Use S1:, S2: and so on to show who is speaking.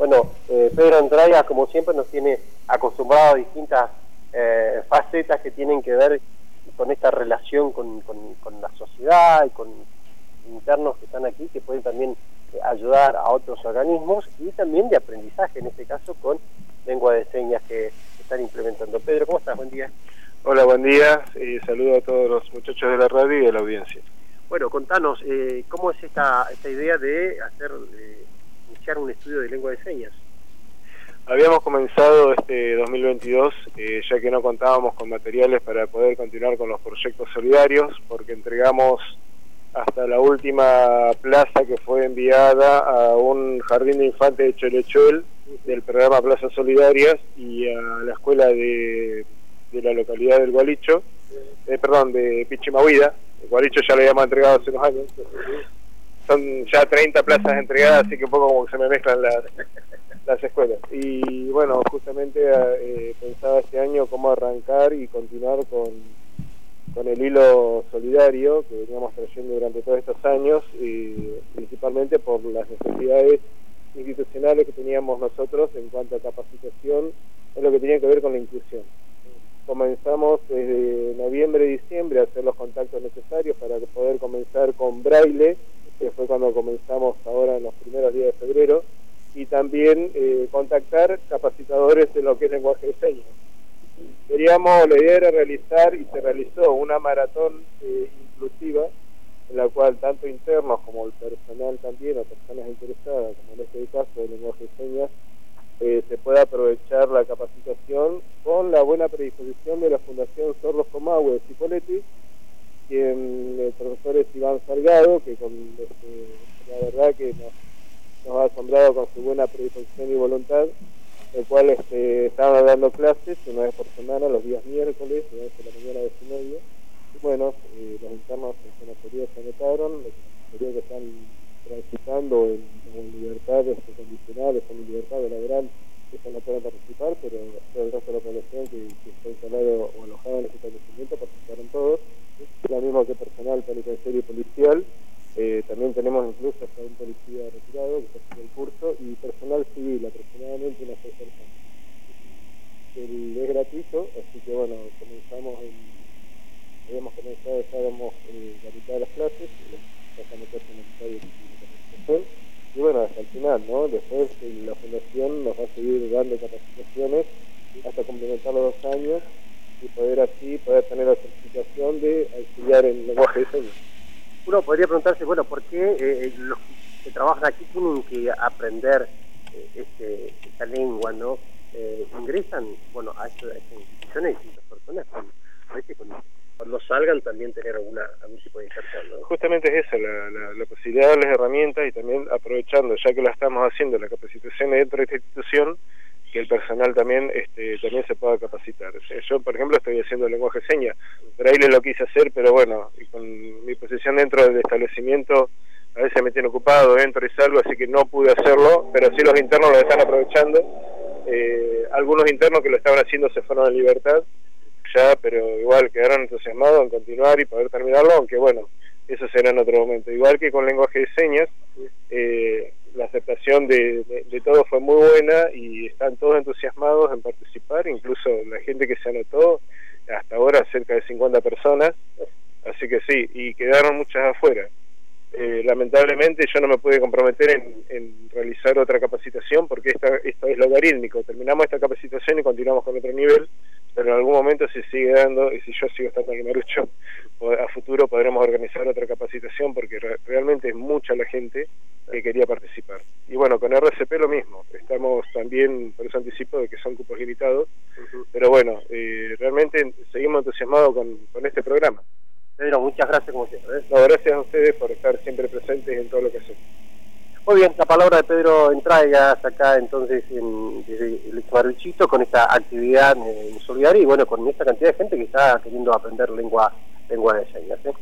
S1: Bueno, eh, Pedro Andraya, como siempre, nos tiene acostumbrado a distintas eh, facetas que tienen que ver con esta relación con, la sociedad y con internos que están aquí, que pueden también eh, ayudar a otros organismos y también de aprendizaje, en este caso con lengua de señas que están implementando. Pedro, ¿cómo estás? Buen día.
S2: Hola, buen día. y saludo a todos los muchachos de la radio y de la audiencia.
S1: Bueno, contanos, eh, ¿cómo es esta, esta idea de hacer, un estudio de lengua de señas?
S2: Habíamos comenzado este 2022, eh, ya que no contábamos con materiales para poder continuar con los proyectos solidarios, porque entregamos hasta la última plaza que fue enviada a un jardín de infantes de Cholechuel del programa Plazas Solidarias y a la escuela de, la localidad del Gualicho, eh, perdón, de Pichimahuida. El Gualicho ya lo habíamos entregado hace unos años. Son ya 30 plazas entregadas, así que un poco como que se me mezclan las, las escuelas. Y bueno, justamente eh, pensaba este año cómo arrancar y continuar con, con el hilo solidario que veníamos trayendo durante todos estos años, y principalmente por las necesidades institucionales que teníamos nosotros en cuanto a capacitación en lo que tenía que ver con la inclusión. Comenzamos desde noviembre y diciembre a hacer los contactos necesarios para poder comenzar con braille, que fue cuando comenzamos ahora en los primeros días de febrero, y también eh, contactar capacitadores de lo que es lenguaje de señas. Queríamos, la idea era realizar y se realizó una maratón eh, inclusiva en la cual tanto internos como el personal también o personas interesadas, como en este caso de lenguaje de señas, eh, se pueda aprovechar la capacitación con la buena predisposición de la Fundación Sordos Comahue de Cipoletti, el profesor es Iván Salgado, que con este, la verdad que nos ha asombrado con su buena predisposición y voluntad, el cual este, estaba dando clases una vez por semana, los días miércoles, una vez por la mañana de su medio. Y bueno, eh, los internos en la se anotaron, los que están transitando en, libertad este, condicional, en libertad laboral, eso no pueden participar, pero el resto de la población que, que está instalado o alojado y policial. Eh, también tenemos incluso hasta un policía retirado que está haciendo el curso y personal civil, aproximadamente unas seis personas. El, es gratuito, así que bueno, comenzamos en, habíamos comenzado, estábamos eh, la mitad de las clases, pasamos la y bueno, hasta el final, ¿no? Después eh, la fundación nos va a seguir dando capacitaciones hasta complementar los dos años y poder así poder tener la certificación de auxiliar en lenguaje de señas
S1: uno podría preguntarse, bueno, ¿por qué eh, los que trabajan aquí tienen que aprender eh, este, esta lengua, ¿no? Eh, ingresan, bueno, a, estas instituciones y las personas cuando salgan también tener alguna, algún tipo de inserción, ¿no?
S2: Justamente es eso, la, la, posibilidad de darles herramientas y también aprovechando, ya que la estamos haciendo, la capacitación dentro de esta institución, que el personal también este, también se pueda capacitar. Yo, por ejemplo, estoy haciendo lenguaje de señas, le lo quise hacer, pero bueno, y con mi posición dentro del establecimiento, a veces me tiene ocupado, entro y salgo, así que no pude hacerlo, pero sí los internos lo están aprovechando. Eh, algunos internos que lo estaban haciendo se fueron en libertad, ya, pero igual quedaron entusiasmados en continuar y poder terminarlo, aunque bueno, eso será en otro momento. Igual que con lenguaje de señas, eh, la aceptación de, de, todo fue muy buena y están todos entusiasmados en participar, incluso la gente que se anotó, hasta ahora cerca de 50 personas, así que sí, y quedaron muchas afuera. Eh, lamentablemente yo no me pude comprometer en, en, realizar otra capacitación porque esta, esto es logarítmico, terminamos esta capacitación y continuamos con otro nivel, pero en algún momento se sigue dando, y si yo sigo estando en Marucho, a futuro podremos organizar otra capacitación porque realmente es mucha la gente que quería participar. Y bueno, con RCP lo mismo, estamos también, por eso anticipo, de que son cupos limitados, pero bueno, eh, realmente seguimos entusiasmados con, con este programa.
S1: Pedro, muchas gracias como siempre. ¿eh?
S2: No, gracias a ustedes por estar siempre presentes en todo lo que hacen.
S1: Muy bien, la palabra de Pedro Entraigas acá entonces en, el Maruchito con esta actividad en solidaria y bueno, con esta cantidad de gente que está queriendo aprender lengua, lengua de señas. ¿eh?